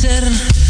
ser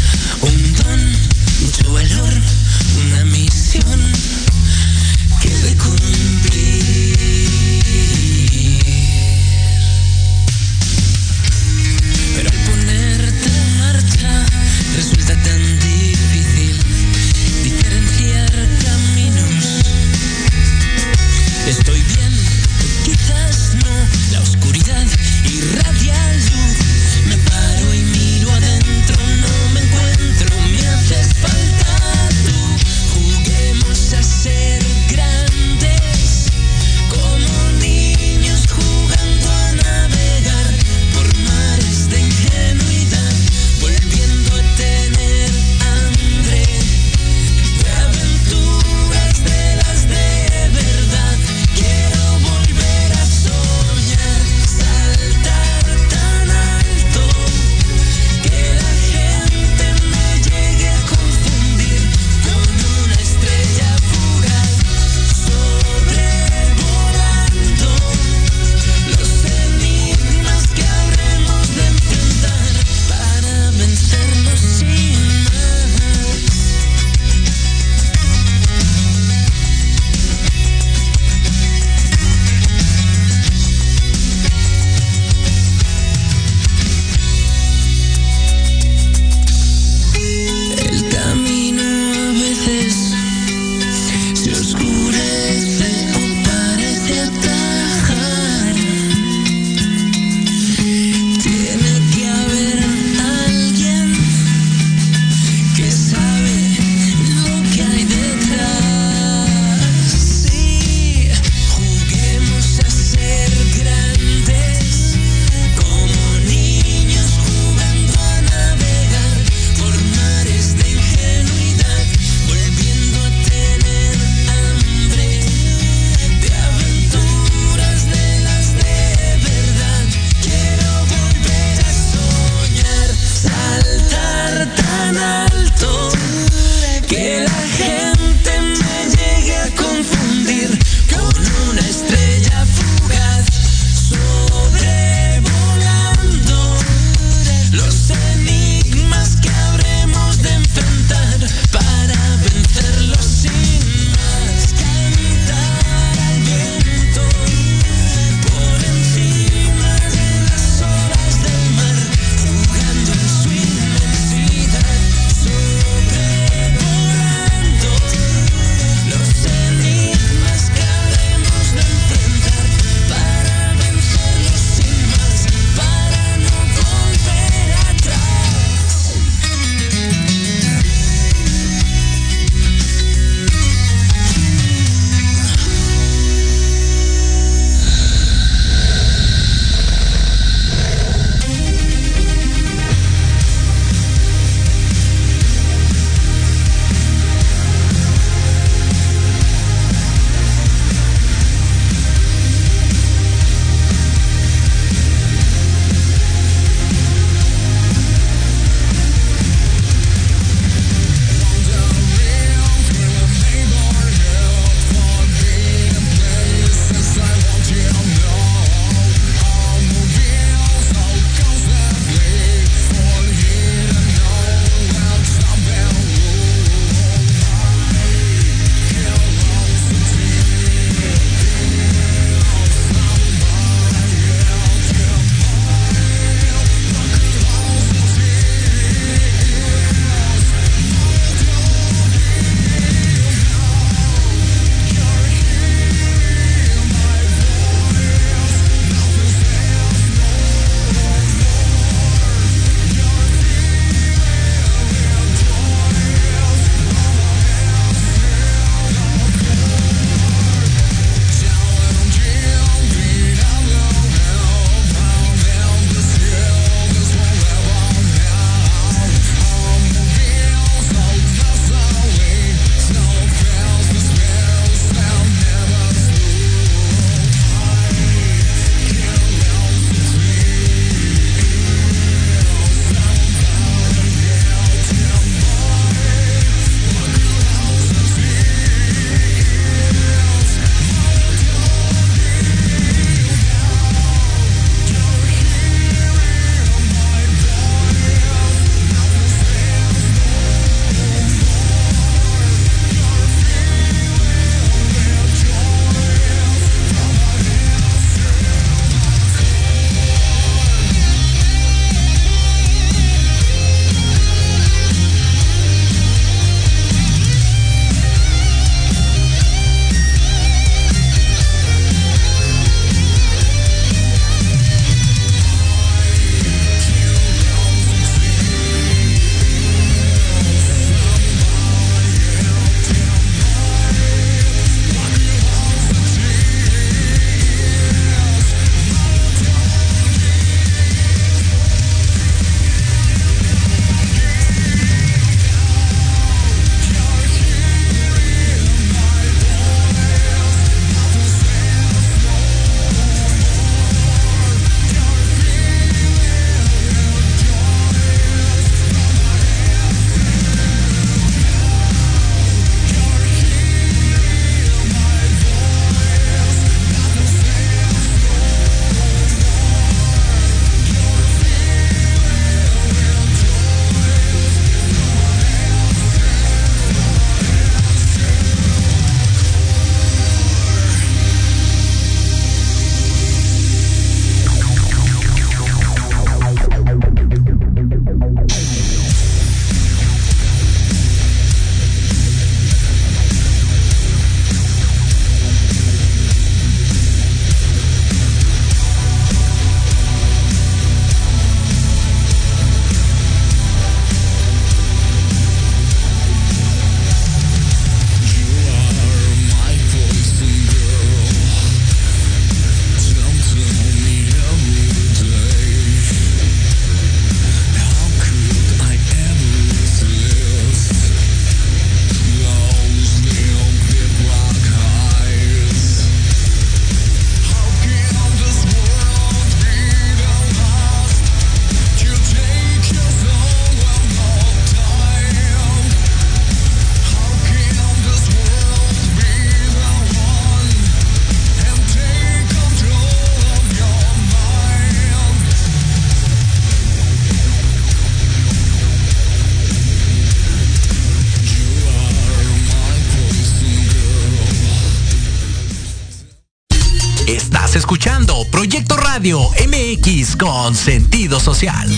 Radio MX con sentido social.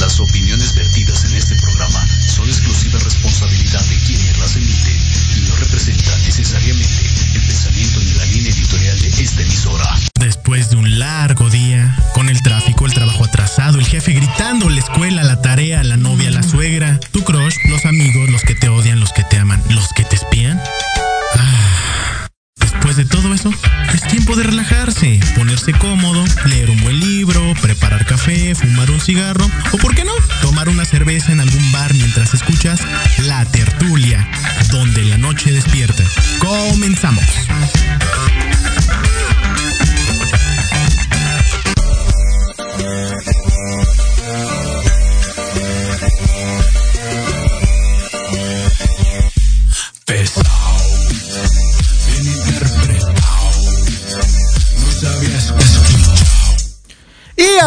Las opiniones vertidas en este programa son exclusiva responsabilidad de quienes las emiten y no representan necesariamente el pensamiento ni la línea editorial de esta emisora. Después de un largo día, con el tráfico, el trabajo atrasado, el jefe gritando, la escuela, la tarea, la novia, fumar un cigarro o, ¿por qué no?, tomar una cerveza en algún bar mientras escuchas La Tertulia, donde la noche despierta. Comenzamos.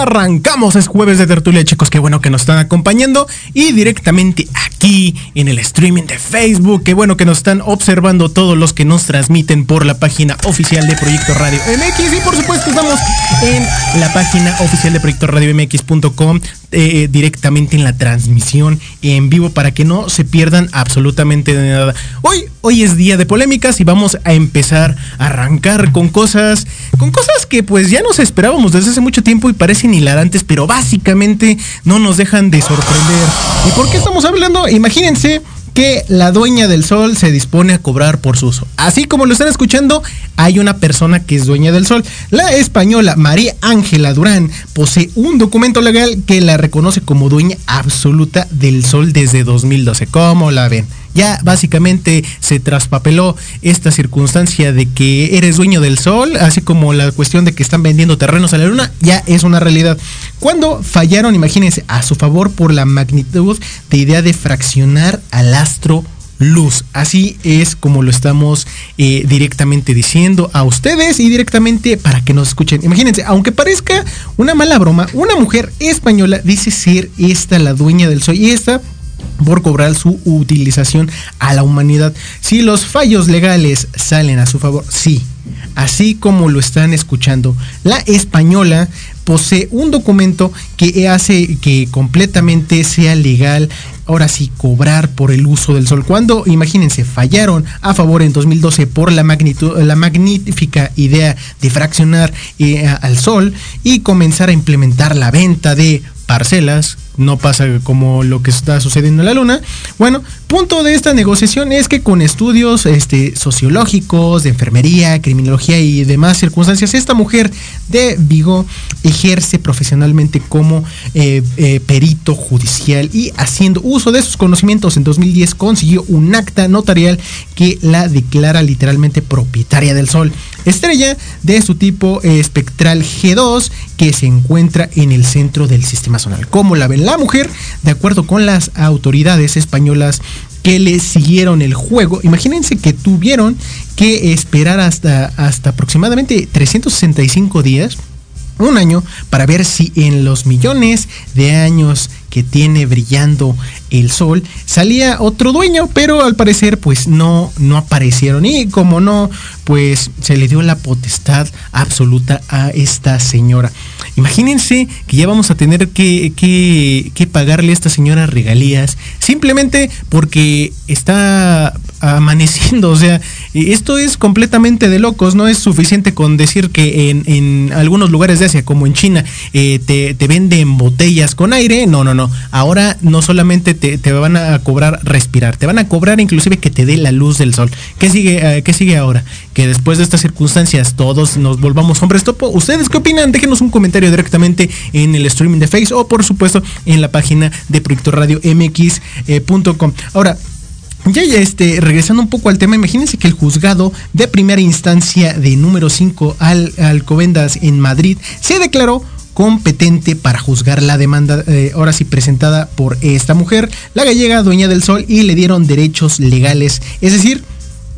Arrancamos, es jueves de tertulia, chicos, qué bueno que nos están acompañando y directamente aquí en el streaming de Facebook, qué bueno que nos están observando todos los que nos transmiten por la página oficial de Proyecto Radio MX y por supuesto estamos en la página oficial de Proyecto Radio MX.com eh, directamente en la transmisión en vivo para que no se pierdan absolutamente de nada. Hoy, hoy es día de polémicas y vamos a empezar a arrancar con cosas, con cosas que pues ya nos esperábamos desde hace mucho tiempo y parecen hilarantes, pero básicamente no nos dejan de sorprender. ¿Y por qué estamos hablando? Imagínense que la dueña del sol se dispone a cobrar por su uso. Así como lo están escuchando, hay una persona que es dueña del sol. La española María Ángela Durán posee un documento legal que la reconoce como dueña absoluta del sol desde 2012. ¿Cómo la ven? Ya básicamente se traspapeló esta circunstancia de que eres dueño del sol, así como la cuestión de que están vendiendo terrenos a la luna, ya es una realidad. Cuando fallaron, imagínense, a su favor por la magnitud de idea de fraccionar al astro luz. Así es como lo estamos eh, directamente diciendo a ustedes y directamente para que nos escuchen. Imagínense, aunque parezca una mala broma, una mujer española dice ser esta la dueña del sol y esta por cobrar su utilización a la humanidad. Si los fallos legales salen a su favor, sí, así como lo están escuchando, la española posee un documento que hace que completamente sea legal ahora sí cobrar por el uso del sol. Cuando, imagínense, fallaron a favor en 2012 por la, magnitud, la magnífica idea de fraccionar eh, al sol y comenzar a implementar la venta de no pasa como lo que está sucediendo en la luna. Bueno, punto de esta negociación es que con estudios este, sociológicos, de enfermería, criminología y demás circunstancias, esta mujer de Vigo ejerce profesionalmente como eh, eh, perito judicial y haciendo uso de sus conocimientos en 2010 consiguió un acta notarial que la declara literalmente propietaria del sol. Estrella de su tipo eh, espectral G2 que se encuentra en el centro del sistema solar. Como la ven la mujer, de acuerdo con las autoridades españolas que le siguieron el juego, imagínense que tuvieron que esperar hasta, hasta aproximadamente 365 días un año para ver si en los millones de años que tiene brillando el sol salía otro dueño, pero al parecer pues no no aparecieron. Y como no pues se le dio la potestad absoluta a esta señora. Imagínense que ya vamos a tener que, que, que pagarle a esta señora regalías simplemente porque está amaneciendo, o sea, esto es completamente de locos, no es suficiente con decir que en, en algunos lugares de Asia, como en China, eh, te, te, venden botellas con aire, no, no, no, ahora no solamente te, van a cobrar respirar, te van a cobrar inclusive que te dé la luz del sol. ¿Qué sigue, uh, ¿qué sigue ahora? Que después de estas circunstancias todos nos volvamos hombres topo. ¿Ustedes qué opinan? Déjenos un comentario directamente en el streaming de Face o por supuesto en la página de Proyecto Radio MX.com. Eh, ahora, ya, ya este, regresando un poco al tema, imagínense que el juzgado de primera instancia de número 5 al Alcobendas en Madrid se declaró competente para juzgar la demanda, eh, ahora sí presentada por esta mujer, la gallega dueña del sol, y le dieron derechos legales, es decir,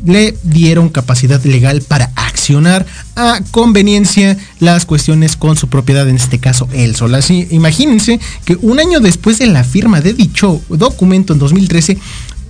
le dieron capacidad legal para accionar a conveniencia las cuestiones con su propiedad, en este caso el sol. Así, imagínense que un año después de la firma de dicho documento en 2013,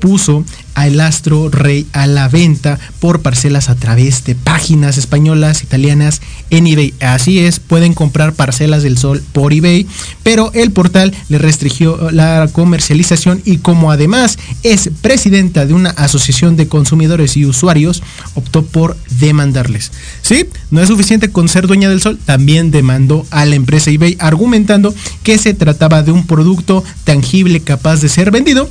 puso al astro rey a la venta por parcelas a través de páginas españolas, italianas en eBay. Así es, pueden comprar parcelas del sol por eBay, pero el portal le restringió la comercialización y como además es presidenta de una asociación de consumidores y usuarios, optó por demandarles. Sí, no es suficiente con ser dueña del sol, también demandó a la empresa eBay argumentando que se trataba de un producto tangible capaz de ser vendido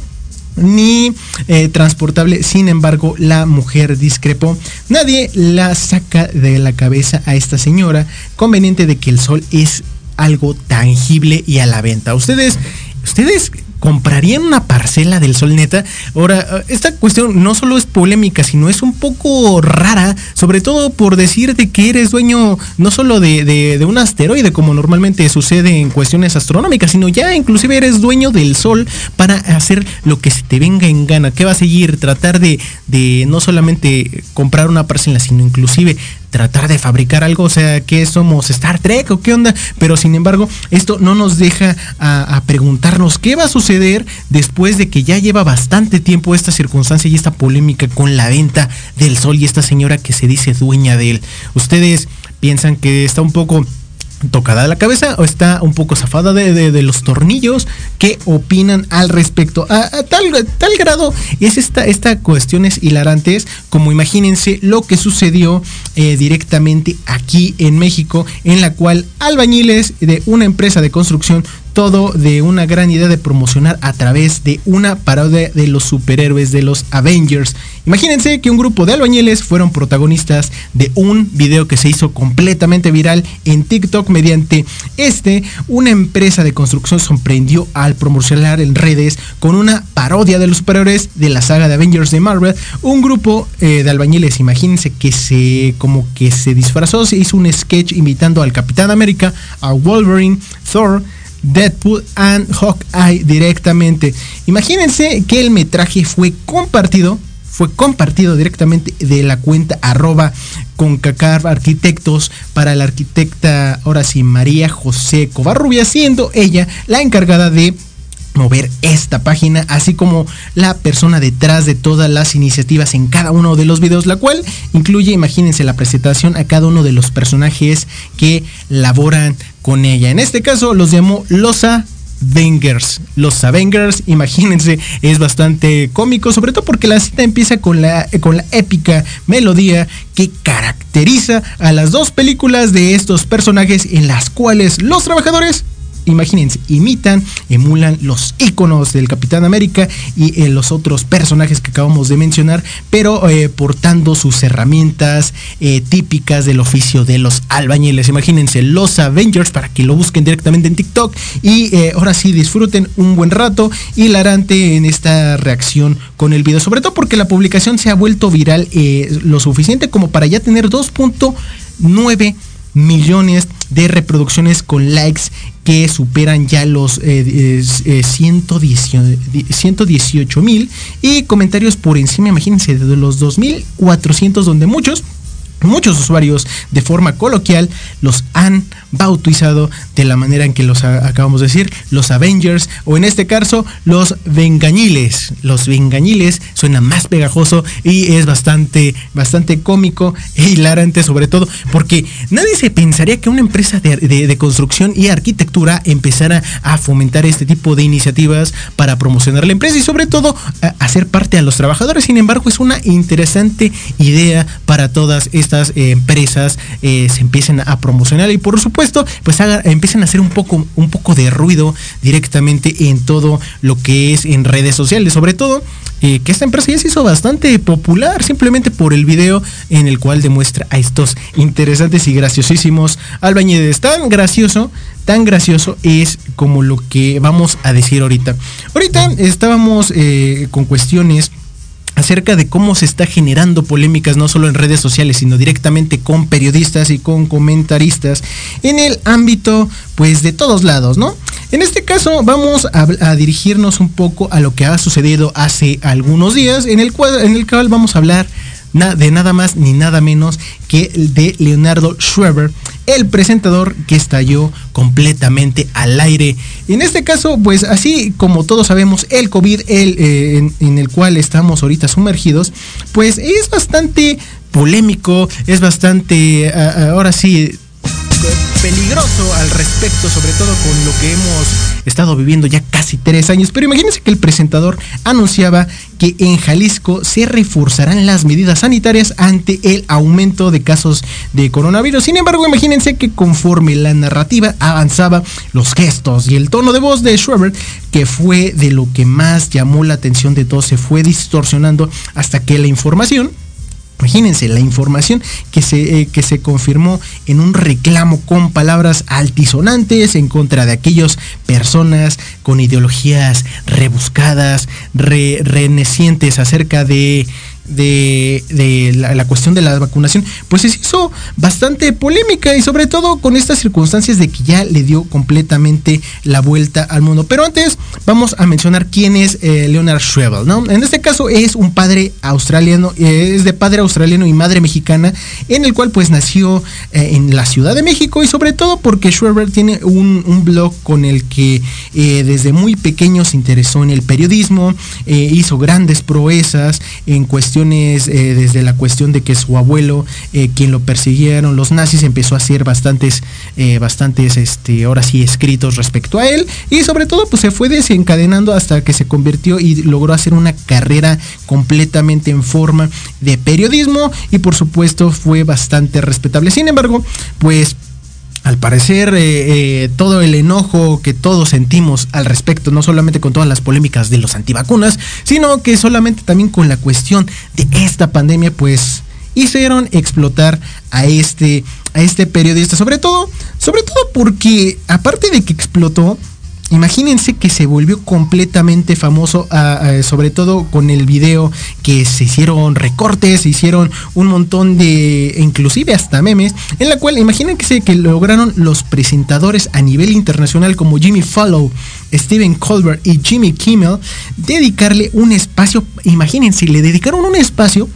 ni eh, transportable. Sin embargo, la mujer discrepó. Nadie la saca de la cabeza a esta señora, conveniente de que el sol es algo tangible y a la venta. Ustedes, ustedes comprarían una parcela del sol neta. Ahora, esta cuestión no solo es polémica, sino es un poco rara, sobre todo por decirte que eres dueño no solo de, un asteroide, como normalmente sucede en cuestiones astronómicas, sino ya inclusive eres dueño del sol para hacer lo que se te venga en gana. ¿Qué va a seguir? Tratar de no solamente comprar una parcela, sino inclusive tratar de fabricar algo, o sea, que somos Star Trek o qué onda, pero sin embargo, esto no nos deja a, preguntarnos qué va a suceder después de que ya lleva bastante tiempo esta circunstancia y esta polémica con la venta del sol y esta señora que se dice dueña de él. Ustedes piensan que está un poco tocada la cabeza o está un poco zafada de, los tornillos. ¿Qué opinan al respecto? A, tal, tal grado es esta, esta cuestiones hilarantes como imagínense lo que sucedió eh, directamente aquí en México en la cual albañiles de una empresa de construcción todo de una gran idea de promocionar a través de una parodia de los superhéroes de los Avengers. Imagínense que un grupo de albañiles fueron protagonistas de un video que se hizo completamente viral en TikTok mediante este, una empresa de construcción sorprendió al promocionar en redes con una parodia de los superhéroes de la saga de Avengers de Marvel. Un grupo eh, de albañiles, imagínense que se como que se disfrazó, se hizo un sketch invitando al Capitán América, a Wolverine, Thor, Deadpool and Hawkeye directamente. Imagínense que el metraje fue compartido, fue compartido directamente de la cuenta arroba con Cacar Arquitectos para la arquitecta, ahora sí, María José Covarrubia, siendo ella la encargada de mover esta página, así como la persona detrás de todas las iniciativas en cada uno de los videos, la cual incluye, imagínense, la presentación a cada uno de los personajes que laboran con ella. En este caso los llamó los Avengers. Los Avengers, imagínense, es bastante cómico, sobre todo porque la cita empieza con la, con la épica melodía que caracteriza a las dos películas de estos personajes en las cuales los trabajadores imagínense, imitan, emulan los iconos del Capitán América y eh, los otros personajes que acabamos de mencionar, pero eh, portando sus herramientas eh, típicas del oficio de los albañiles. Imagínense, los Avengers, para que lo busquen directamente en TikTok y ahora sí disfruten un buen rato hilarante en esta reacción con el video, sobre todo porque la publicación se ha vuelto viral lo suficiente como para ya tener 2.9 millones de reproducciones con likes que superan ya los 118 eh, mil y comentarios por encima, imagínense, de los 2.400 donde muchos muchos usuarios de forma coloquial los han bautizado de la manera en que los acabamos de decir, los Avengers o en este caso los Vengañiles. Los Vengañiles suena más pegajoso y es bastante, bastante cómico e hilarante sobre todo porque nadie se pensaría que una empresa de, construcción y arquitectura empezara a fomentar este tipo de iniciativas para promocionar la empresa y sobre todo hacer parte a los trabajadores. Sin embargo, es una interesante idea para todas estas eh, empresas eh, se empiecen a promocionar y por supuesto esto, pues haga, empiecen a hacer un poco, un poco de ruido directamente en todo lo que es en redes sociales, sobre todo eh, que esta empresa ya se hizo bastante popular simplemente por el video en el cual demuestra a estos interesantes y graciosísimos albañiles. Tan gracioso, tan gracioso es como lo que vamos a decir ahorita. Ahorita estábamos eh, con cuestiones acerca de cómo se está generando polémicas no solo en redes sociales, sino directamente con periodistas y con comentaristas en el ámbito pues de todos lados, ¿no? En este caso vamos a, dirigirnos un poco a lo que ha sucedido hace algunos días, en el cual, en el cual vamos a hablar de nada más ni nada menos que de Leonardo Schreiber, el presentador que estalló completamente al aire. En este caso, pues así como todos sabemos, el COVID el, eh, en, en el cual estamos ahorita sumergidos, pues es bastante polémico, es bastante, ah, ah, ahora sí, peligroso al respecto, sobre todo con lo que hemos estado viviendo ya casi tres años. Pero imagínense que el presentador anunciaba que en Jalisco se reforzarán las medidas sanitarias ante el aumento de casos de coronavirus. Sin embargo, imagínense que conforme la narrativa avanzaba, los gestos y el tono de voz de Schreiber, que fue de lo que más llamó la atención de todos, se fue distorsionando hasta que la información Imagínense la información que se, eh, que se confirmó en un reclamo con palabras altisonantes en contra de aquellas personas con ideologías rebuscadas, re, renecientes acerca de de, de la, cuestión de la vacunación, pues se hizo bastante polémica y sobre todo con estas circunstancias de que ya le dio completamente la vuelta al mundo. Pero antes vamos a mencionar quién es eh, Leonard Schrebel, ¿no? En este caso es un padre australiano, eh, es de padre australiano y madre mexicana, en el cual pues nació eh, en la Ciudad de México y sobre todo porque Schrebel tiene un, un, blog con el que eh, desde muy pequeño se interesó en el periodismo, hizo grandes proezas en cuestión eh, desde la cuestión de que su abuelo, eh, quien lo persiguieron los nazis, empezó a hacer bastantes, eh, bastantes, este, ahora sí, escritos respecto a él. Y sobre todo, pues se fue desencadenando hasta que se convirtió y logró hacer una carrera completamente en forma de periodismo. Y por supuesto, fue bastante respetable. Sin embargo, pues al parecer eh, eh, todo el enojo que todos sentimos al respecto, no solamente con todas las polémicas de los antivacunas, sino que solamente también con la cuestión de esta pandemia, pues hicieron explotar a este, a este periodista, sobre todo, sobre todo porque aparte de que explotó, imagínense que se volvió completamente famoso, uh, uh, sobre todo con el video que se hicieron recortes, se hicieron un montón de, inclusive hasta memes, en la cual imagínense que lograron los presentadores a nivel internacional como Jimmy Follow, Steven Colbert y Jimmy Kimmel dedicarle un espacio, imagínense, le dedicaron un espacio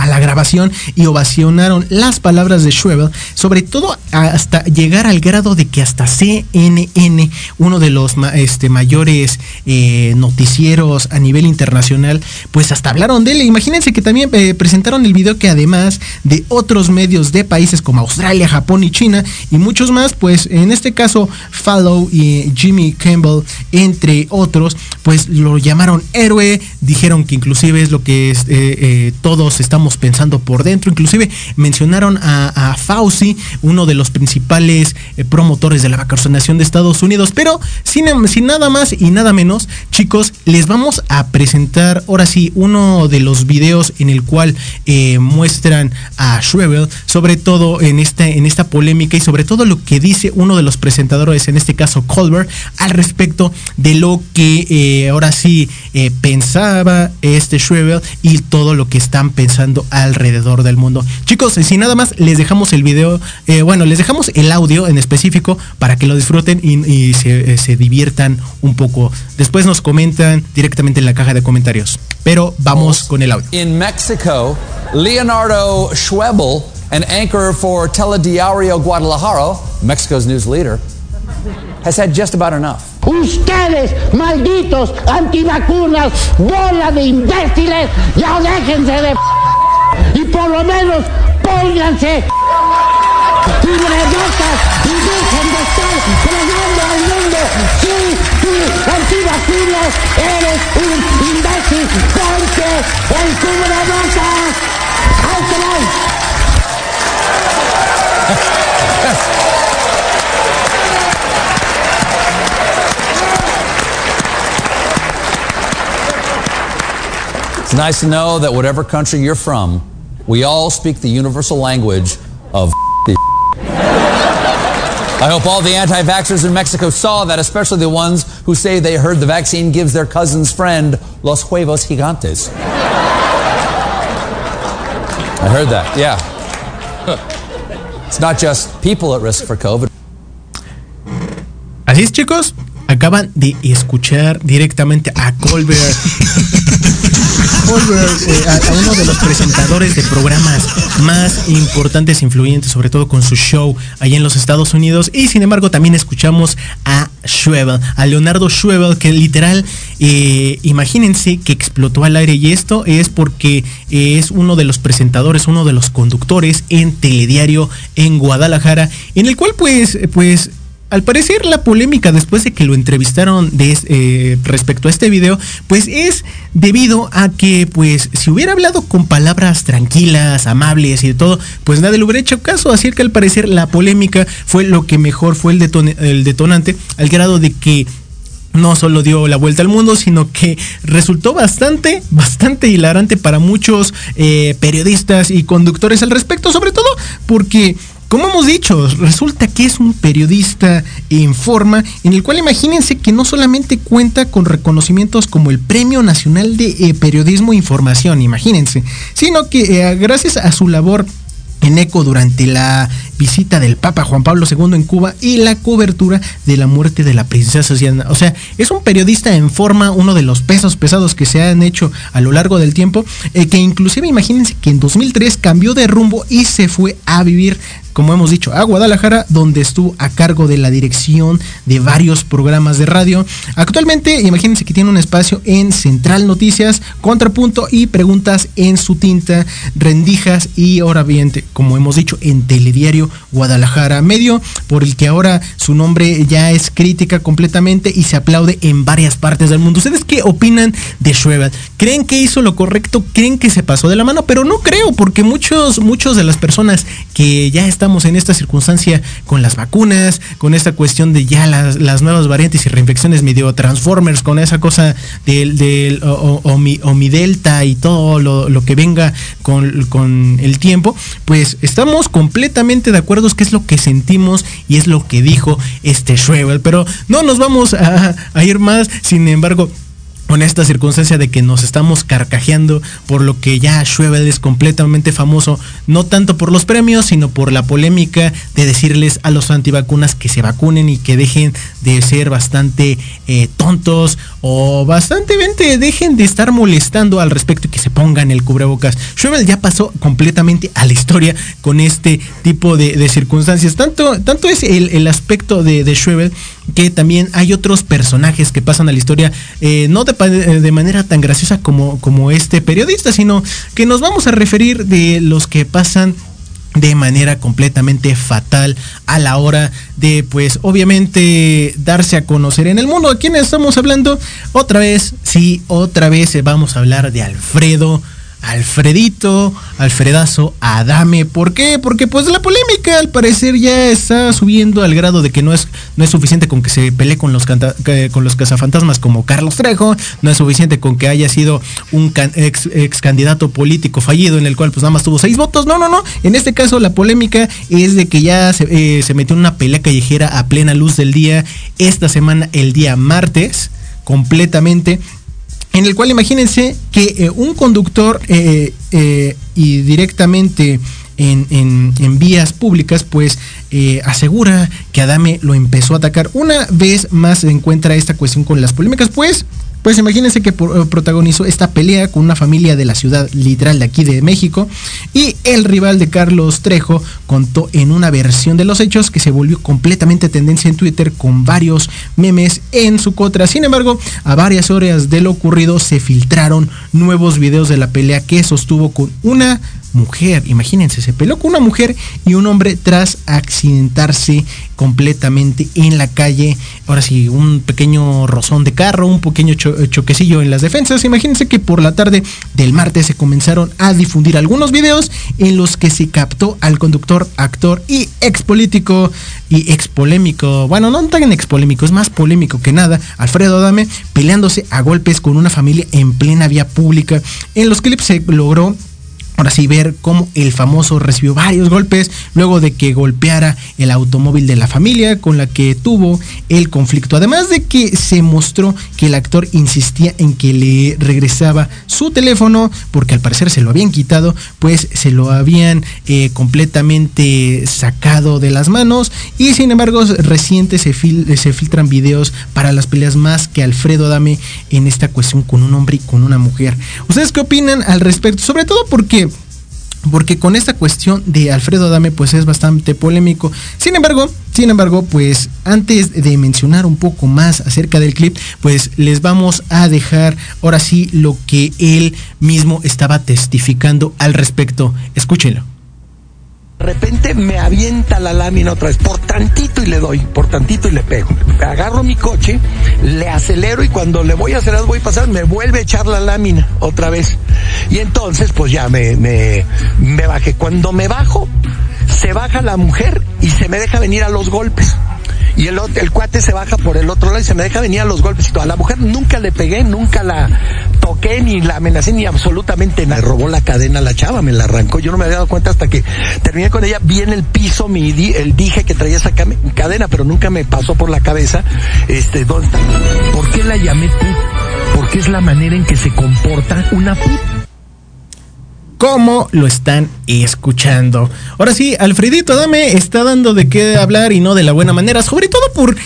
a la grabación y ovacionaron las palabras de Schwebel, sobre todo hasta llegar al grado de que hasta CNN, uno de los este, mayores eh, noticieros a nivel internacional, pues hasta hablaron de él. Imagínense que también eh, presentaron el video que además de otros medios de países como Australia, Japón y China y muchos más, pues en este caso Fallow y Jimmy Campbell, entre otros, pues lo llamaron héroe, dijeron que inclusive es lo que eh, todos estamos pensando por dentro. Inclusive mencionaron a, Fauci, uno de los principales eh, promotores de la vacunación de Estados Unidos. Pero sin, nada más y nada menos, chicos, les vamos a presentar ahora sí uno de los videos en el cual eh, muestran a Schrebel, sobre todo en esta, en esta polémica y sobre todo lo que dice uno de los presentadores, en este caso Colbert, al respecto de lo que eh, ahora sí pensaba este Schrebel y todo lo que están pensando alrededor del mundo. Chicos, sin nada más, les dejamos el video, eh, bueno, les dejamos el audio en específico para que lo disfruten y, y se, eh, se, diviertan un poco. Después nos comentan directamente en la caja de comentarios. Pero vamos con el audio. In Mexico, Leonardo Schwebel, an anchor for Telediario Guadalajara, Mexico's news leader, has had just about enough. Ustedes, malditos antivacunas, bola de imbéciles, ya déjense de y por lo menos pónganse y dejen de estar fregando al mundo. Sí, sí, antivacunas, eres un imbécil, el cubrebocas. It's nice to know that whatever country you're from, we all speak the universal language of I hope all the anti vaxxers in Mexico saw that, especially the ones who say they heard the vaccine gives their cousin's friend los huevos gigantes. I heard that, yeah. It's not just people at risk for COVID. Así es, chicos. Acaban de escuchar directamente a Colbert Eh, a, uno de los presentadores de programas más importantes influyentes, sobre todo con su show allá en los Estados Unidos. Y sin embargo, también escuchamos a Schwebel, a Leonardo Schwebel, que literal, eh, imagínense que explotó al aire. Y esto es porque eh, es uno de los presentadores, uno de los conductores en Telediario en Guadalajara, en el cual pues, pues al parecer la polémica después de que lo entrevistaron eh, respecto a este video, pues es debido a que pues si hubiera hablado con palabras tranquilas, amables y de todo, pues nadie le hubiera hecho caso, así que al parecer la polémica fue lo que mejor fue el detonante, al grado de que no solo dio la vuelta al mundo, sino que resultó bastante, bastante hilarante para muchos eh, periodistas y conductores al respecto, sobre todo porque como hemos dicho, resulta que es un periodista en forma, en el cual imagínense que no solamente cuenta con reconocimientos como el Premio Nacional de eh, Periodismo e Información, imagínense, sino que eh, gracias a su labor en eco durante la visita del Papa Juan Pablo II en Cuba y la cobertura de la muerte de la princesa Diana. O sea, es un periodista en forma, uno de los pesos pesados que se han hecho a lo largo del tiempo, eh, que inclusive imagínense que en 2003 cambió de rumbo y se fue a vivir como hemos dicho, a Guadalajara, donde estuvo a cargo de la dirección de varios programas de radio. Actualmente, imagínense que tiene un espacio en Central Noticias, Contrapunto y Preguntas en su tinta, Rendijas y ahora bien, como hemos dicho, en Telediario Guadalajara Medio, por el que ahora su nombre ya es crítica completamente y se aplaude en varias partes del mundo. ¿Ustedes qué opinan de Schwebel? ¿Creen que hizo lo correcto? ¿Creen que se pasó de la mano? Pero no creo, porque muchos, muchos de las personas que ya están estamos en esta circunstancia con las vacunas, con esta cuestión de ya las, las nuevas variantes y reinfecciones medio transformers, con esa cosa del, del o, mi, o, mi, delta y todo lo, lo que venga con, con, el tiempo, pues estamos completamente de acuerdo que es lo que sentimos y es lo que dijo este Schwebel, pero no nos vamos a, a ir más, sin embargo, con esta circunstancia de que nos estamos carcajeando por lo que ya Schwebel es completamente famoso, no tanto por los premios, sino por la polémica de decirles a los antivacunas que se vacunen y que dejen de ser bastante eh, tontos o bastante dejen de estar molestando al respecto y que se pongan el cubrebocas. Schwebel ya pasó completamente a la historia con este tipo de, circunstancias. Tanto, tanto es el, el aspecto de, de Schwebel que también hay otros personajes que pasan a la historia, eh, no de, de, manera tan graciosa como, como este periodista, sino que nos vamos a referir de los que pasan de manera completamente fatal a la hora de pues obviamente darse a conocer en el mundo. ¿A quién estamos hablando? Otra vez, sí, otra vez vamos a hablar de Alfredo Alfredito, Alfredazo, Adame. ¿Por qué? Porque pues la polémica al parecer ya está subiendo al grado de que no es, no es suficiente con que se pelee con los, con los cazafantasmas como Carlos Trejo, no es suficiente con que haya sido un ex, candidato político fallido en el cual pues nada más tuvo seis votos. No, no, no. En este caso la polémica es de que ya se, eh, se metió en una pelea callejera a plena luz del día esta semana, el día martes, completamente en el cual imagínense que eh, un conductor eh, eh, y directamente en, en, vías públicas, pues asegura que Adame lo empezó a atacar. Una vez más se encuentra esta cuestión con las polémicas, pues pues imagínense que protagonizó esta pelea con una familia de la ciudad literal de aquí de México y el rival de Carlos Trejo contó en una versión de los hechos que se volvió completamente tendencia en Twitter con varios memes en su contra. Sin embargo, a varias horas de lo ocurrido se filtraron nuevos videos de la pelea que sostuvo con una mujer. Imagínense, se peleó con una mujer y un hombre tras accidentarse completamente en la calle. Ahora sí, un pequeño rozón de carro, un pequeño cho choquecillo en las defensas. Imagínense que por la tarde del martes se comenzaron a difundir algunos videos en los que se captó al conductor, actor y ex político y ex polémico. Bueno, no tan ex polémico, es más polémico que nada. Alfredo Adame peleándose a golpes con una familia en plena vía pública. En los clips se logró Ahora sí, ver cómo el famoso recibió varios golpes luego de que golpeara el automóvil de la familia con la que tuvo el conflicto. Además de que se mostró que el actor insistía en que le regresaba su teléfono porque al parecer se lo habían quitado, pues se lo habían eh, completamente sacado de las manos y sin embargo reciente se, fil se filtran videos para las peleas más que Alfredo Dame en esta cuestión con un hombre y con una mujer. ¿Ustedes qué opinan al respecto? Sobre todo porque porque con esta cuestión de Alfredo Adame pues es bastante polémico. Sin embargo, sin embargo, pues antes de mencionar un poco más acerca del clip, pues les vamos a dejar ahora sí lo que él mismo estaba testificando al respecto. Escúchenlo. De repente me avienta la lámina otra vez, por tantito y le doy, por tantito y le pego. Agarro mi coche, le acelero y cuando le voy a acelerar, voy a pasar, me vuelve a echar la lámina otra vez. Y entonces, pues ya me, me, me bajé. Cuando me bajo, se baja la mujer y se me deja venir a los golpes. Y el, el cuate se baja por el otro lado y se me deja venir a los golpes y todo. A la mujer nunca le pegué, nunca la toqué, ni la amenacé, ni absolutamente nada. Robó la cadena la chava, me la arrancó. Yo no me había dado cuenta hasta que terminé con ella. Vi en el piso mi, el dije que traía esa cadena, pero nunca me pasó por la cabeza. Este, ¿dónde está? ¿Por qué la llamé put? Porque es la manera en que se comporta una put cómo lo están escuchando. Ahora sí, Alfredito Dame está dando de qué hablar y no de la buena manera, sobre todo por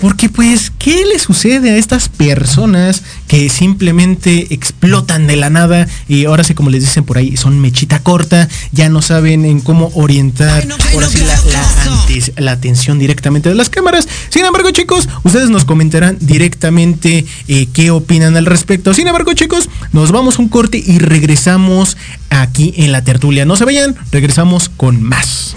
porque pues, ¿qué le sucede a estas personas que simplemente explotan de la nada y ahora sí, como les dicen por ahí, son mechita corta, ya no saben en cómo orientar ahora sí la, la, antes, la atención directamente de las cámaras? Sin embargo, chicos, ustedes nos comentarán directamente eh, qué opinan al respecto. Sin embargo, chicos, nos vamos a un corte y regresamos aquí en la tertulia. No se vayan, regresamos con más.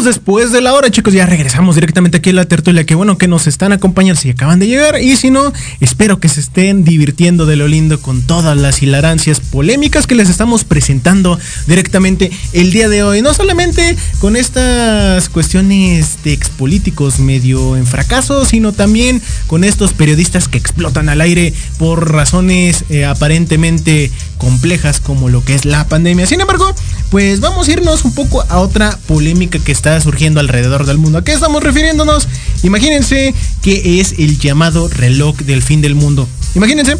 Después de la hora, chicos, ya regresamos directamente aquí a la tertulia. Que bueno que nos están acompañando si acaban de llegar. Y si no, espero que se estén divirtiendo de lo lindo con todas las hilarancias polémicas que les estamos presentando directamente el día de hoy. No solamente con estas cuestiones de expolíticos medio en fracaso, sino también con estos periodistas que explotan al aire por razones eh, aparentemente complejas como lo que es la pandemia. Sin embargo, pues vamos a irnos un poco a otra polémica que está surgiendo alrededor del mundo. ¿A qué estamos refiriéndonos? Imagínense que es el llamado reloj del fin del mundo. Imagínense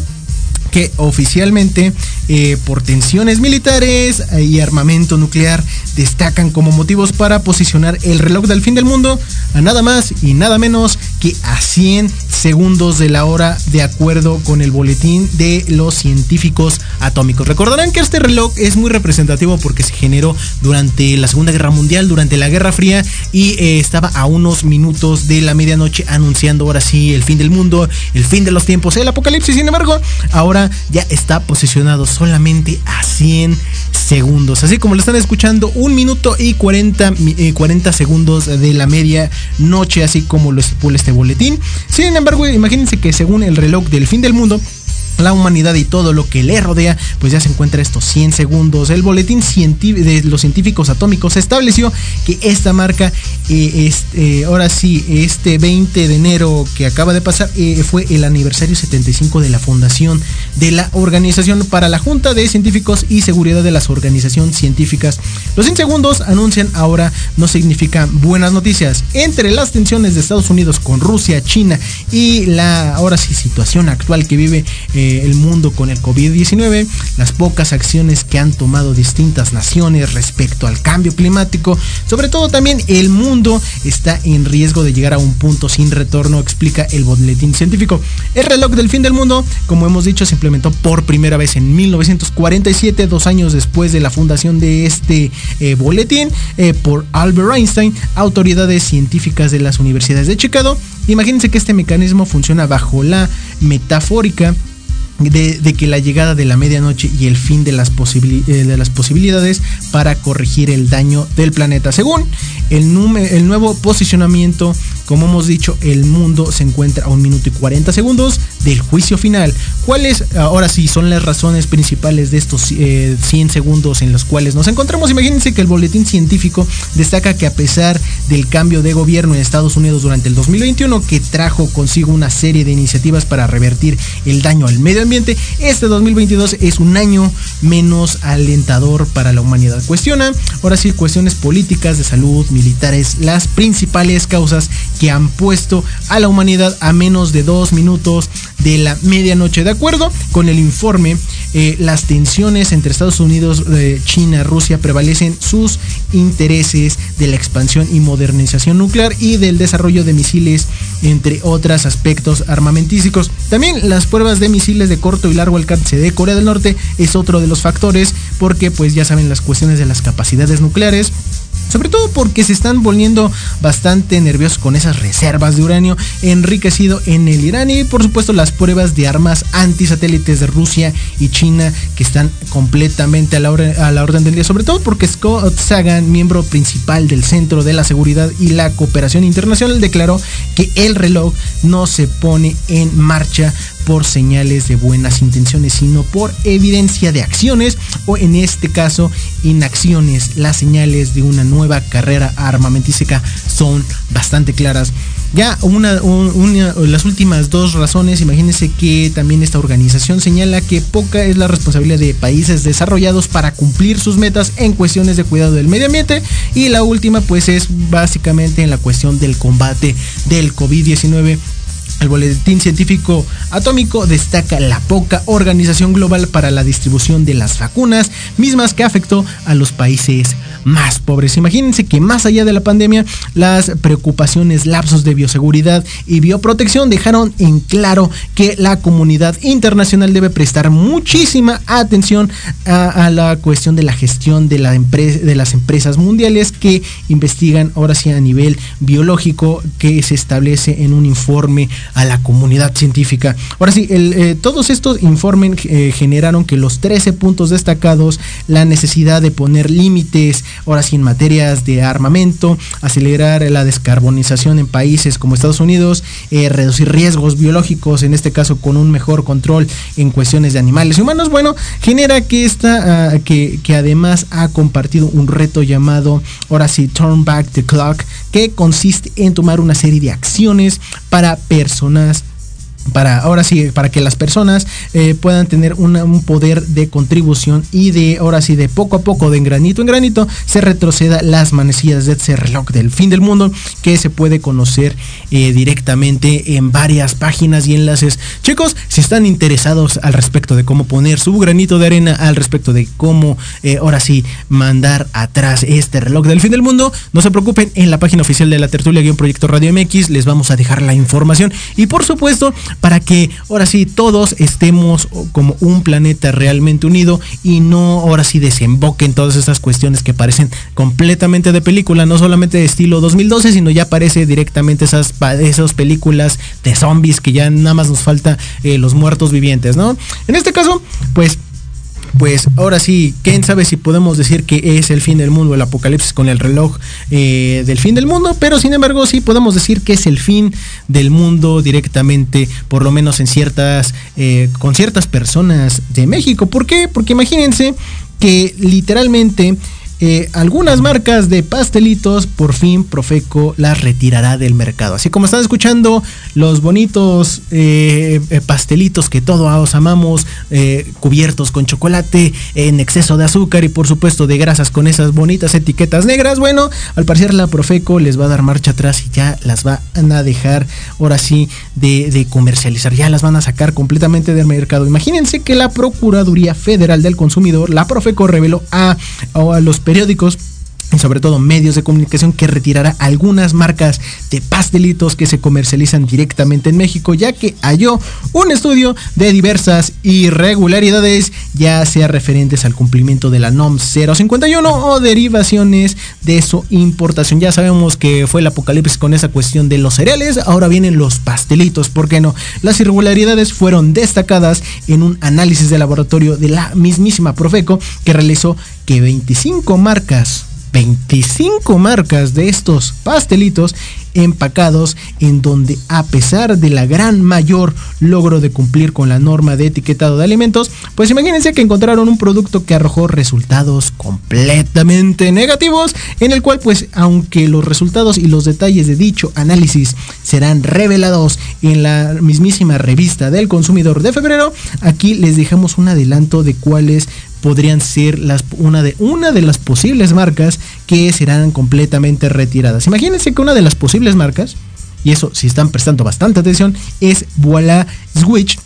que oficialmente eh, por tensiones militares y armamento nuclear destacan como motivos para posicionar el reloj del fin del mundo a nada más y nada menos que a 100 segundos de la hora de acuerdo con el boletín de los científicos atómicos. Recordarán que este reloj es muy representativo porque se generó durante la Segunda Guerra Mundial, durante la Guerra Fría y eh, estaba a unos minutos de la medianoche anunciando ahora sí el fin del mundo, el fin de los tiempos, el apocalipsis. Sin embargo, ahora ya está posicionado solamente a 100 segundos. Así como lo están escuchando, un minuto y 40, 40 eh, segundos de la media noche, así como lo estipula este boletín. Sin embargo, imagínense que según el reloj del fin del mundo, la humanidad y todo lo que le rodea, pues ya se encuentra estos 100 segundos. El boletín de los científicos atómicos estableció que esta marca, eh, este, ahora sí, este 20 de enero que acaba de pasar, eh, fue el aniversario 75 de la fundación de la Organización para la Junta de Científicos y Seguridad de las Organizaciones Científicas. Los 100 segundos anuncian ahora no significan buenas noticias. Entre las tensiones de Estados Unidos con Rusia, China y la ahora sí situación actual que vive eh, el mundo con el COVID-19, las pocas acciones que han tomado distintas naciones respecto al cambio climático, sobre todo también el mundo está en riesgo de llegar a un punto sin retorno, explica el boletín científico. El reloj del fin del mundo, como hemos dicho, se implementó por primera vez en 1947, dos años después de la fundación de este eh, boletín eh, por Albert Einstein, autoridades científicas de las universidades de Chicago. Imagínense que este mecanismo funciona bajo la metafórica de, que la llegada de la medianoche y el fin de las, eh, posibilidades para corregir el daño del planeta. Según el, el nuevo posicionamiento, como hemos dicho, el mundo se encuentra a un minuto y 40 segundos del juicio final. ¿Cuáles, ahora sí, son las razones principales de estos 100 eh, segundos en los cuales nos encontramos? Imagínense que el boletín científico destaca que a pesar del cambio de gobierno en Estados Unidos durante el 2021, que trajo consigo una serie de iniciativas para revertir el daño al medio ambiente, este 2022 es un año menos alentador para la humanidad. Cuestiona, ahora sí, cuestiones políticas, de salud, militares, las principales causas que han puesto a la humanidad a menos de dos minutos de la medianoche. De acuerdo con el informe, eh, las tensiones entre Estados Unidos, eh, China, Rusia prevalecen sus intereses de la expansión y modernización nuclear y del desarrollo de misiles, entre otros aspectos armamentísticos. También las pruebas de misiles de corto y largo alcance de Corea del Norte es otro de los factores porque pues ya saben las cuestiones de las capacidades nucleares sobre todo porque se están volviendo bastante nerviosos con esas reservas de uranio enriquecido en el Irán y por supuesto las pruebas de armas antisatélites de Rusia y China que están completamente a la, a la orden del día. Sobre todo porque Scott Sagan, miembro principal del Centro de la Seguridad y la Cooperación Internacional, declaró que el reloj no se pone en marcha por señales de buenas intenciones, sino por evidencia de acciones o en este caso inacciones. Las señales de una nueva carrera armamentística son bastante claras. Ya una, las últimas dos razones, imagínense que también esta organización señala que poca es la responsabilidad de países desarrollados para cumplir sus metas en cuestiones de cuidado del medio ambiente y la última pues es básicamente en la cuestión del combate del COVID-19 El Boletín Científico Atómico destaca la poca organización global para la distribución de las vacunas, mismas que afectó a los países más pobres. Imagínense que más allá de la pandemia, las preocupaciones, lapsos de bioseguridad y bioprotección dejaron en claro que la comunidad internacional debe prestar muchísima atención a, la cuestión de la gestión de, de las empresas mundiales que investigan ahora sí a nivel biológico que se establece en un informe a la comunidad científica. Ahora sí, el, eh, todos estos informes eh, generaron que los 13 puntos destacados, la necesidad de poner límites, ahora sí en materias de armamento, acelerar la descarbonización en países como Estados Unidos, eh, reducir riesgos biológicos, en este caso con un mejor control en cuestiones de animales y humanos, bueno, genera que esta, ah, que, que además ha compartido un reto llamado, ahora sí, Turn Back the Clock, que consiste en tomar una serie de acciones para personas para ahora sí para que las personas eh, puedan tener un poder de contribución y de ahora sí de poco a poco de en granito en granito se retroceda las manecillas de ese reloj del fin del mundo que se puede conocer eh, directamente en varias páginas y enlaces. Chicos si están interesados al respecto de cómo poner su granito de arena al respecto de cómo eh, ahora sí mandar atrás este reloj del fin del mundo no se preocupen en la página oficial de la tertulia guion proyecto radio mx les vamos a dejar la información. Y por supuesto para que ahora sí todos estemos como un planeta realmente unido y no ahora sí desemboquen todas estas cuestiones que parecen completamente de película, no solamente de estilo 2012, sino ya parece directamente esas, esas películas de zombies que ya nada más nos falta eh, los muertos vivientes, ¿no? En este caso, pues pues ahora sí, quién sabe si podemos decir que es el fin del mundo, el apocalipsis con el reloj eh, del fin del mundo, pero sin embargo sí podemos decir que es el fin del mundo directamente, por lo menos en ciertas, eh, con ciertas personas de México. ¿Por qué? Porque imagínense que literalmente eh, algunas marcas de pastelitos, por fin Profeco las retirará del mercado. Así como están escuchando los bonitos eh, pastelitos que todos amamos, eh, cubiertos con chocolate, en exceso de azúcar y por supuesto de grasas con esas bonitas etiquetas negras. Bueno, al parecer la Profeco les va a dar marcha atrás y ya las van a dejar ahora sí de, comercializar, ya las van a sacar completamente del mercado. Imagínense que la Procuraduría Federal del Consumidor, la Profeco, reveló a los periódicos y sobre todo medios de comunicación que retirará algunas marcas de pastelitos que se comercializan directamente en México, ya que halló un estudio de diversas irregularidades, ya sea referentes al cumplimiento de la NOM 051 o derivaciones de su importación. Ya sabemos que fue el apocalipsis con esa cuestión de los cereales, ahora vienen los pastelitos, ¿por qué no? Las irregularidades fueron destacadas en un análisis de laboratorio de la mismísima Profeco que realizó que 25 marcas 25 marcas de estos pastelitos empacados en donde a pesar de la gran mayor logro de cumplir con la norma de etiquetado de alimentos, pues imagínense que encontraron un producto que arrojó resultados completamente negativos, en el cual pues aunque los resultados y los detalles de dicho análisis serán revelados en la mismísima revista del consumidor de febrero, aquí les dejamos un adelanto de cuáles podrían ser las, una, de, una de las posibles marcas que serán completamente retiradas. Imagínense que una de las posibles marcas, y eso si están prestando bastante atención, es Voila Switch,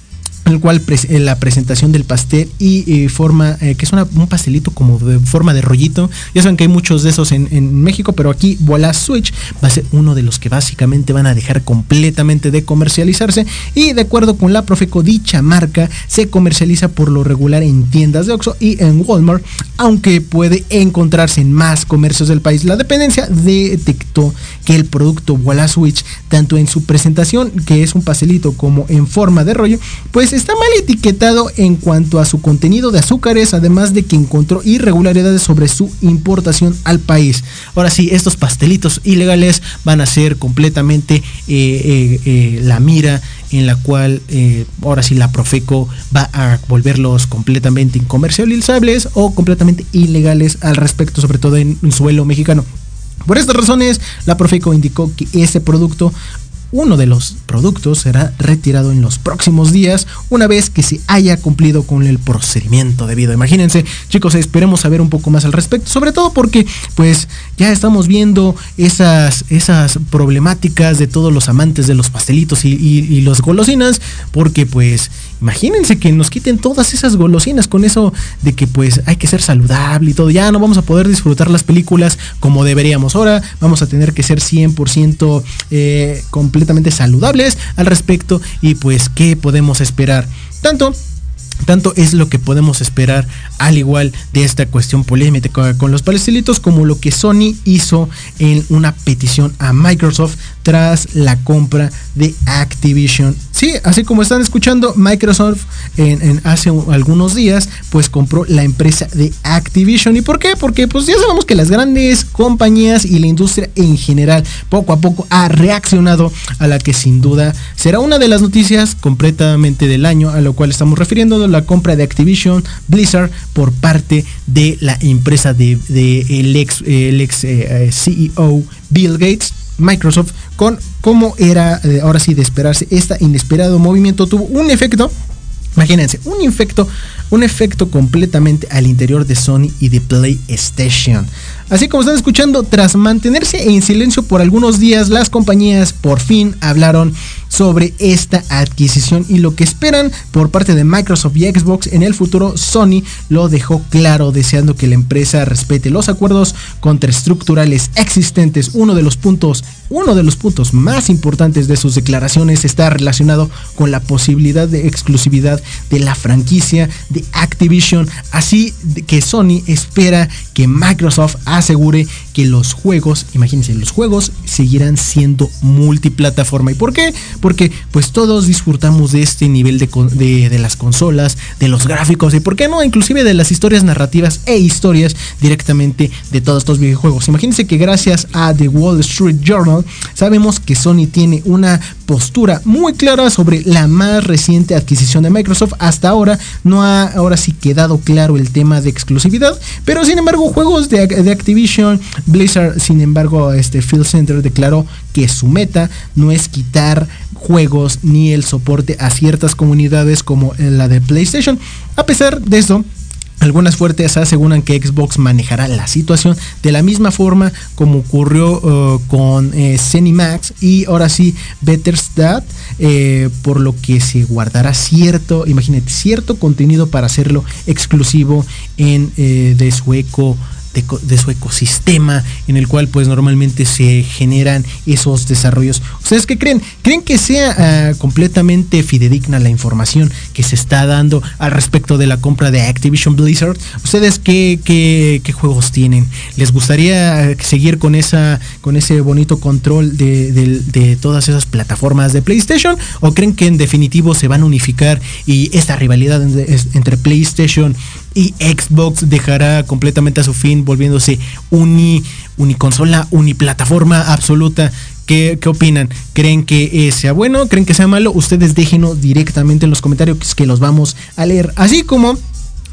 el cual la presentación del pastel y forma, eh, que es un pastelito como de forma de rollito. Ya saben que hay muchos de esos en, México, pero aquí Voila Switch va a ser uno de los que básicamente van a dejar completamente de comercializarse. Y de acuerdo con la Profeco, dicha marca se comercializa por lo regular en tiendas de Oxxo y en Walmart, aunque puede encontrarse en más comercios del país. La dependencia detectó que el producto Voila Switch, tanto en su presentación, que es un pastelito, como en forma de rollo, pues está mal etiquetado en cuanto a su contenido de azúcares, además de que encontró irregularidades sobre su importación al país. Ahora sí, estos pastelitos ilegales van a ser completamente eh, eh, eh, la mira en la cual ahora sí la Profeco va a volverlos completamente incomercializables o completamente ilegales al respecto, sobre todo en, en suelo mexicano. Por estas razones, la Profeco indicó que ese producto uno de los productos será retirado en los próximos días una vez que se haya cumplido con el procedimiento debido. Imagínense, chicos, esperemos saber un poco más al respecto, sobre todo porque pues ya estamos viendo esas, esas problemáticas de todos los amantes de los pastelitos y, los golosinas, porque pues imagínense que nos quiten todas esas golosinas con eso de que pues hay que ser saludable y todo, ya no vamos a poder disfrutar las películas como deberíamos. Ahora vamos a tener que ser 100% eh, saludables al respecto y pues qué podemos esperar. Tanto tanto es lo que podemos esperar al igual de esta cuestión polémica con los palestinitos como lo que Sony hizo en una petición a Microsoft tras la compra de Activision. Sí, así como están escuchando, Microsoft en, hace algunos días pues compró la empresa de Activision. ¿Y por qué? Porque pues ya sabemos que las grandes compañías y la industria en general poco a poco ha reaccionado a la que sin duda será una de las noticias completamente del año a lo cual estamos refiriendo la compra de Activision Blizzard por parte de la empresa de, el ex, el ex eh, CEO Bill Gates Microsoft con cómo era eh, ahora sí de esperarse este inesperado movimiento. Tuvo un efecto imagínense un efecto un efecto completamente al interior de Sony y de PlayStation. Así como están escuchando, tras mantenerse en silencio por algunos días, las compañías por fin hablaron sobre esta adquisición y lo que esperan por parte de Microsoft y Xbox en el futuro. Sony lo dejó claro deseando que la empresa respete los acuerdos contraestructurales existentes. Uno de los puntos, uno de los puntos más importantes de sus declaraciones está relacionado con la posibilidad de exclusividad de la franquicia de Activision, así que Sony espera que Microsoft asegure que los juegos, imagínense, los juegos seguirán siendo multiplataforma. ¿Y por qué? Porque pues todos disfrutamos de este nivel de, de, de, las consolas, de los gráficos y por qué no, inclusive de las historias narrativas e historias directamente de todos estos videojuegos. Imagínense que gracias a The Wall Street Journal sabemos que Sony tiene una postura muy clara sobre la más reciente adquisición de Microsoft. Hasta ahora no ha ahora sí quedado claro el tema de exclusividad, pero sin embargo juegos de, Activision, Blizzard, sin embargo, este Phil Center declaró que su meta no es quitar juegos ni el soporte a ciertas comunidades como la de PlayStation. A pesar de eso, algunas fuertes aseguran que Xbox manejará la situación de la misma forma como ocurrió uh, con eh, Max y ahora sí Betterstat, eh, por lo que se guardará cierto, imagínate, cierto contenido para hacerlo exclusivo en eh, de su de, su ecosistema en el cual pues normalmente se generan esos desarrollos. ¿Ustedes qué creen? ¿Creen que sea uh, completamente fidedigna la información que se está dando al respecto de la compra de Activision Blizzard? ¿Ustedes qué, qué, qué juegos tienen? ¿Les gustaría seguir con, esa, con ese bonito control de, de todas esas plataformas de PlayStation? ¿O creen que en definitivo se van a unificar y esta rivalidad entre PlayStation y Xbox dejará completamente a su fin volviéndose uni, uniconsola, uniplataforma absoluta. ¿Qué, ¿Qué, opinan? ¿Creen que sea bueno? ¿Creen que sea malo? Ustedes déjenos directamente en los comentarios que los vamos a leer. Así como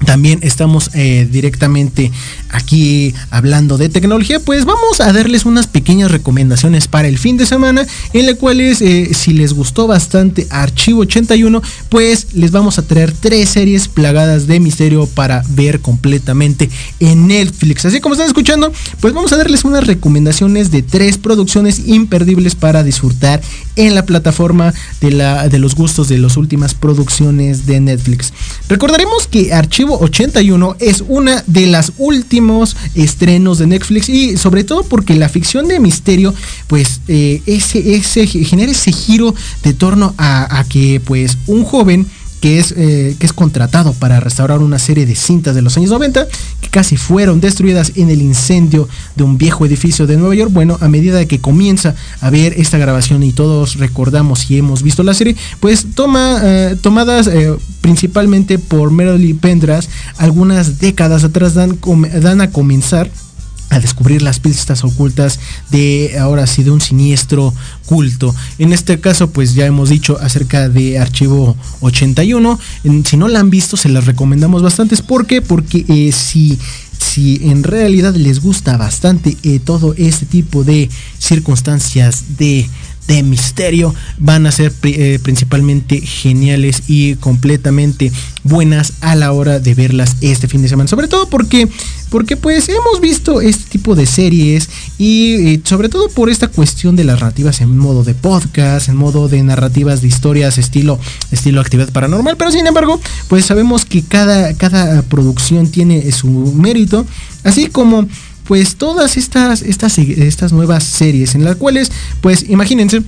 también estamos eh, directamente aquí hablando de tecnología, pues vamos a darles unas pequeñas recomendaciones para el fin de semana, en las cuales eh, si les gustó bastante Archivo 81, pues les vamos a traer tres series plagadas de misterio para ver completamente en Netflix. Así como están escuchando, pues vamos a darles unas recomendaciones de tres producciones imperdibles para disfrutar en la plataforma de, la, de los gustos de las últimas producciones de Netflix. Recordaremos que Archivo 81 es una de las últimos estrenos de Netflix y sobre todo porque la ficción de misterio pues eh, ese, ese genera ese giro de torno a, a que pues un joven que es, eh, que es contratado para restaurar una serie de cintas de los años 90 que casi fueron destruidas en el incendio de un viejo edificio de Nueva York. Bueno, a medida que comienza a ver esta grabación y todos recordamos y hemos visto la serie, pues toma eh, tomadas eh, principalmente por Merrily Pendras algunas décadas atrás dan, dan a comenzar a descubrir las pistas ocultas de ahora sí de un siniestro culto. En este caso, pues ya hemos dicho acerca de Archivo 81. En, si no la han visto, se las recomendamos bastante. ¿Por qué? Porque eh, si si en realidad les gusta bastante eh, todo este tipo de circunstancias de de misterio van a ser eh, principalmente geniales y completamente buenas a la hora de verlas este fin de semana. Sobre todo porque, porque pues hemos visto este tipo de series y, sobre todo por esta cuestión de las narrativas en modo de podcast, en modo de narrativas de historias estilo, estilo actividad paranormal. Pero sin embargo, pues sabemos que cada, cada producción tiene su mérito. Así como pues todas estas, estas, estas nuevas series en las cuales, pues imagínense,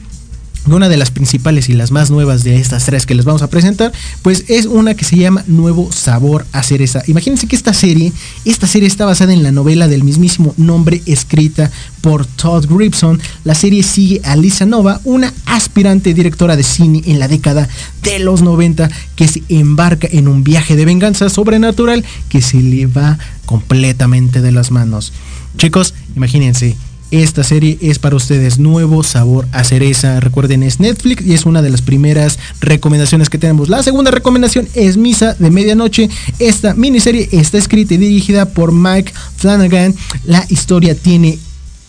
una de las principales y las más nuevas de estas tres que les vamos a presentar, pues es una que se llama Nuevo Sabor a Cereza. Imagínense que esta serie, esta serie está basada en la novela del mismísimo nombre escrita por Todd Gribson. La serie sigue a Lisa Nova, una aspirante directora de cine en la década de los 90 que se embarca en un viaje de venganza sobrenatural que se le va completamente de las manos. Chicos, imagínense, esta serie es para ustedes nuevo sabor a cereza. Recuerden, es Netflix y es una de las primeras recomendaciones que tenemos. La segunda recomendación es Misa de Medianoche. Esta miniserie está escrita y dirigida por Mike Flanagan. La historia tiene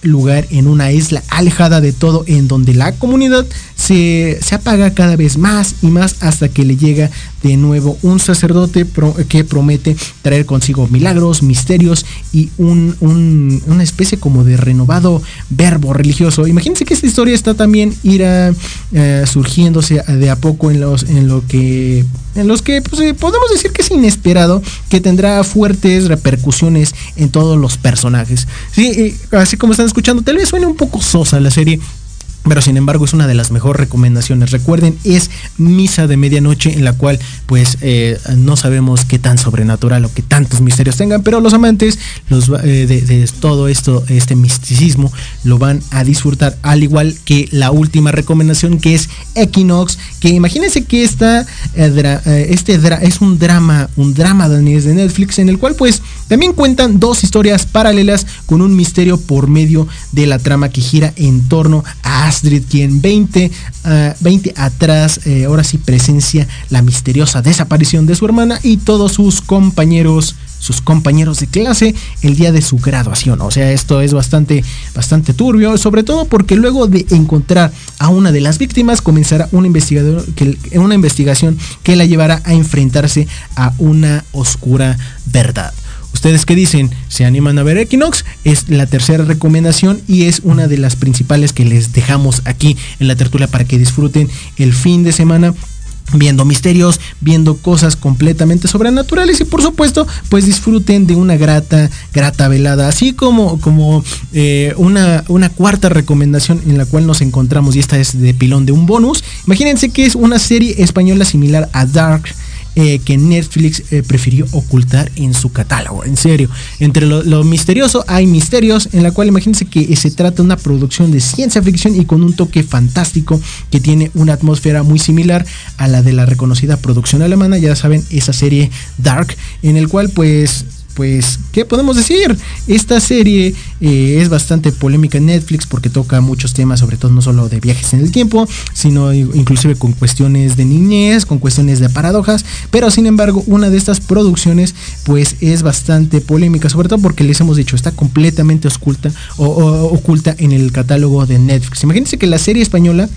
lugar en una isla alejada de todo en donde la comunidad se, apaga cada vez más y más hasta que le llega de nuevo un sacerdote que promete traer consigo milagros, misterios y un, una especie como de renovado verbo religioso. Imagínense que esta historia está también irá eh, surgiéndose de a poco en, los, en lo que en los que pues, eh, podemos decir que es inesperado, que tendrá fuertes repercusiones en todos los personajes. Sí, así como están escuchando, tal vez suene un poco sosa la serie, pero sin embargo es una de las mejores recomendaciones. Recuerden, es Misa de Medianoche en la cual pues eh, no sabemos qué tan sobrenatural o qué tantos misterios tengan, pero los amantes los, eh, de, todo esto, este misticismo, lo van a disfrutar, al igual que la última recomendación que es Equinox, que imagínense que esta, eh, este es un drama, un drama de Netflix en el cual pues también cuentan dos historias paralelas con un misterio por medio de la trama que gira en torno a Astrid, quien 20, 20 ah, atrás, eh, ahora sí presencia la misteriosa desaparición de su hermana y todos sus compañeros sus compañeros de clase el día de su graduación. O sea, esto es bastante, bastante turbio, sobre todo porque luego de encontrar a una de las víctimas comenzará una, que, una investigación que la llevará a enfrentarse a una oscura verdad. ¿Ustedes qué dicen? ¿Se animan a ver Equinox? Es la tercera recomendación y es una de las principales que les dejamos aquí en la tertulia para que disfruten el fin de semana viendo misterios, viendo cosas completamente sobrenaturales y por supuesto pues disfruten de una grata, grata velada, así como, como eh, una, una cuarta recomendación en la cual nos encontramos y esta es de pilón de un bonus. Imagínense que es una serie española similar a Dark eh, que Netflix eh, prefirió ocultar en su catálogo. En serio, entre lo, misterioso hay misterios, en la cual imagínense que se trata de una producción de ciencia ficción y con un toque fantástico que tiene una atmósfera muy similar a la de la reconocida producción alemana, ya saben, esa serie Dark, en el cual pues pues, ¿qué podemos decir? Esta serie eh, es bastante polémica en Netflix porque toca muchos temas, sobre todo no solo de viajes en el tiempo, sino inclusive con cuestiones de niñez, con cuestiones de paradojas, pero sin embargo una de estas producciones pues es bastante polémica, sobre todo porque les hemos dicho, está completamente oculta, o, oculta en el catálogo de Netflix. Imagínense que la serie española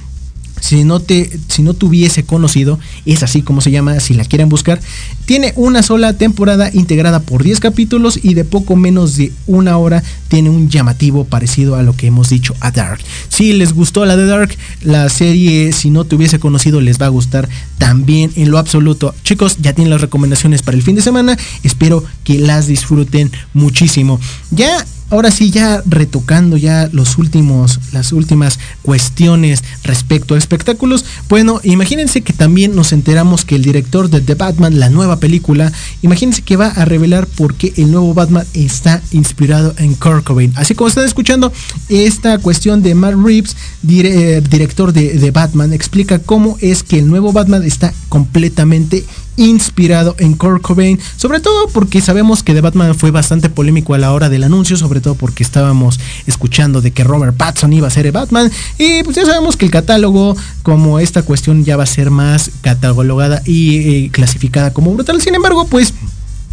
si no te si no tuviese conocido, es así como se llama, si la quieren buscar, tiene una sola temporada integrada por 10 capítulos y de poco menos de una hora tiene un llamativo parecido a lo que hemos dicho a Dark. Si les gustó la de Dark, la serie si no te hubiese conocido les va a gustar también en lo absoluto. Chicos, ya tienen las recomendaciones para el fin de semana, espero que las disfruten muchísimo. Ya ahora sí, ya retocando ya los últimos, las últimas cuestiones respecto a espectáculos, bueno, imagínense que también nos enteramos que el director de The Batman, la nueva película, imagínense que va a revelar por qué el nuevo Batman está inspirado en Kurt Cobain. Así como están escuchando, esta cuestión de Matt Reeves, eh, director de, de Batman, explica cómo es que el nuevo Batman está completamente inspirado en Kurt Cobain, sobre todo porque sabemos que The Batman fue bastante polémico a la hora del anuncio, sobre todo porque estábamos escuchando de que Robert Pattinson iba a ser el Batman y pues ya sabemos que el catálogo como esta cuestión ya va a ser más catalogada y eh, clasificada como brutal. Sin embargo, pues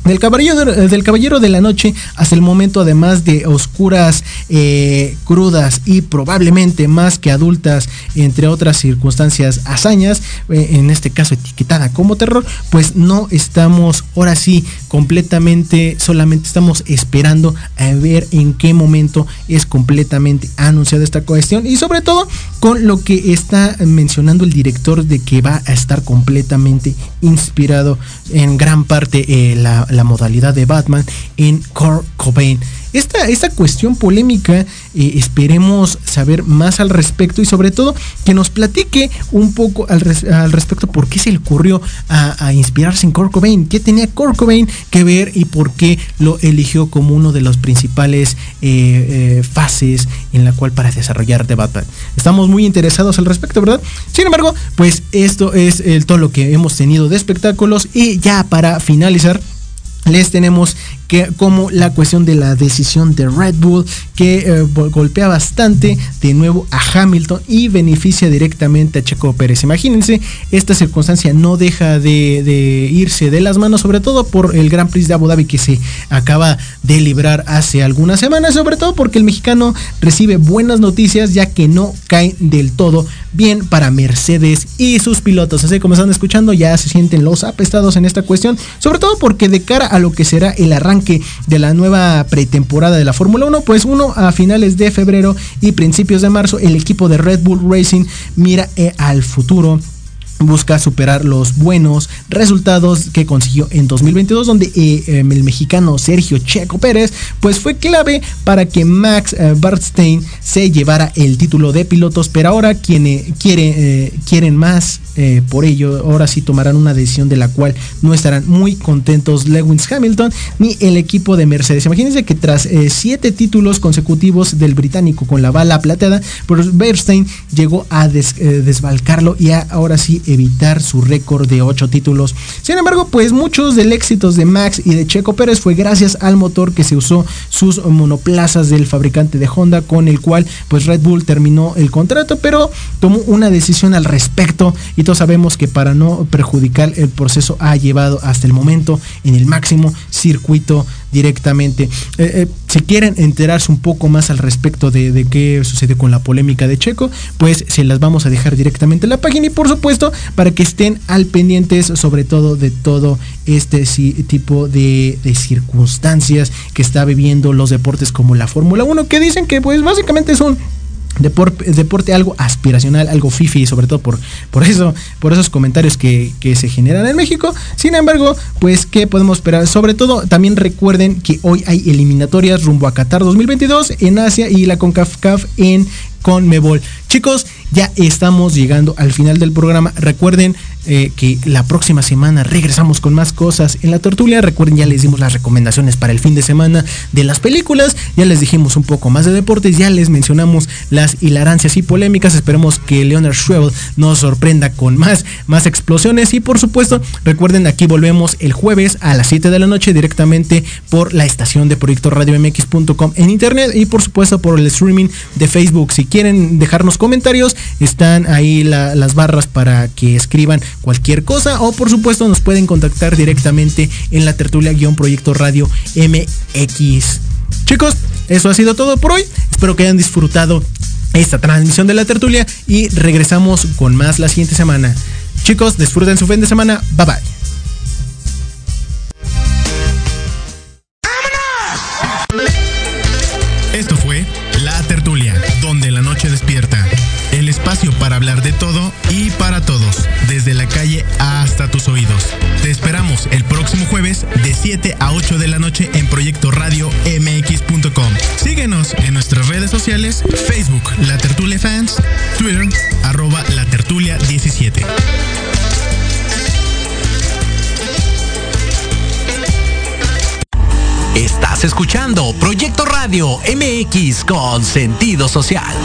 del caballero, del caballero de la noche hasta el momento, además de oscuras, eh, crudas y probablemente más que adultas, entre otras circunstancias, hazañas, eh, en este caso etiquetada como terror, pues no estamos ahora sí completamente, solamente estamos esperando a ver en qué momento es completamente anunciada esta cuestión. Y sobre todo con lo que está mencionando el director de que va a estar completamente inspirado en gran parte eh, la, la modalidad de Batman en Kurt Cobain. Esta, esta cuestión polémica, eh, esperemos saber más al respecto y sobre todo que nos platique un poco al, res- al respecto por qué se le ocurrió a, inspirarse en Kurt Cobain, qué tenía Kurt Cobain que ver y por qué lo eligió como uno de los principales eh, eh, fases en la cual para desarrollar The Batman. Estamos muy interesados al respecto, ¿verdad? Sin embargo, pues esto es todo lo que hemos tenido de espectáculos y ya para finalizar les tenemos que como la cuestión de la decisión de Red Bull que eh, go- golpea bastante de nuevo a Hamilton y beneficia directamente a Checo Pérez. Imagínense, esta circunstancia no deja de, de irse de las manos, sobre todo por el Gran Prix de Abu Dhabi que se acaba de librar hace algunas semanas, sobre todo porque el mexicano recibe buenas noticias ya que no caen del todo bien para Mercedes y sus pilotos. Así como están escuchando, ya se sienten los apestados en esta cuestión, sobre todo porque de cara a lo que será el arranque de la nueva pretemporada de la Fórmula 1, pues uno a finales de febrero y principios de marzo, el equipo de Red Bull Racing mira eh, al futuro busca superar los buenos resultados que consiguió en 2022 donde eh, em, el mexicano Sergio Checo Pérez pues fue clave para que Max eh, se llevara el título de pilotos pero ahora quienes quiere, eh, quieren más eh, por ello ahora sí tomarán una decisión de la cual no estarán muy contentos Lewis Hamilton ni el equipo de Mercedes. Imagínense que tras siete títulos consecutivos del británico con la bala plateada pues Verstappen llegó a des- desbalcarlo y ahora sí evitar su récord de 8 títulos. Sin embargo, pues muchos del éxitos de Max y de Checo Pérez fue gracias al motor que se usó sus monoplazas del fabricante de Honda con el cual pues Red Bull terminó el contrato, pero tomó una decisión al respecto y todos sabemos que para no perjudicar el proceso ha llevado hasta el momento en el máximo circuito directamente. Eh, eh, si quieren enterarse un poco más al respecto de, de qué sucede con la polémica de Checo, pues se las vamos a dejar directamente en la página y por supuesto para que estén al pendientes sobre todo de todo este tipo de, de circunstancias que está viviendo los deportes como la Fórmula 1 que dicen que pues básicamente es un Depor- deporte algo aspiracional, algo fifi, sobre todo por, por eso, por esos comentarios que, que se generan en México. Sin embargo, pues, ¿qué podemos esperar? Sobre todo, también recuerden que hoy hay eliminatorias rumbo a Qatar 2022 en Asia y la CONCACAF en Conmebol. Chicos, ya estamos llegando al final del programa. Recuerden eh, que la próxima semana regresamos con más cosas en la tertulia. Recuerden, ya les dimos las recomendaciones para el fin de semana de las películas. Ya les dijimos un poco más de deportes. Ya les mencionamos las hilarancias y polémicas. Esperemos que Leonard Schwebel nos sorprenda con más, más explosiones. Y por supuesto, recuerden, aquí volvemos el jueves a las 7 de la noche directamente por la estación de Proyecto Radio MX.com en internet y por supuesto por el streaming de Facebook. Quieren dejarnos comentarios, están ahí la- las barras para que escriban cualquier cosa o por supuesto nos pueden contactar directamente en la tertulia guion Proyecto Radio MX. Chicos, eso ha sido todo por hoy. Espero que hayan disfrutado esta transmisión de la tertulia y regresamos con más la siguiente semana. Chicos, disfruten su fin de semana. Bye bye. Para hablar de todo y para todos, desde la calle hasta tus oídos. Te esperamos el próximo jueves de 7 a 8 de la noche en Proyecto Radio MX.com. Síguenos en nuestras redes sociales, Facebook La Tertulia Fans, Twitter arroba La Tertulia 17. Estás escuchando Proyecto Radio MX con sentido social.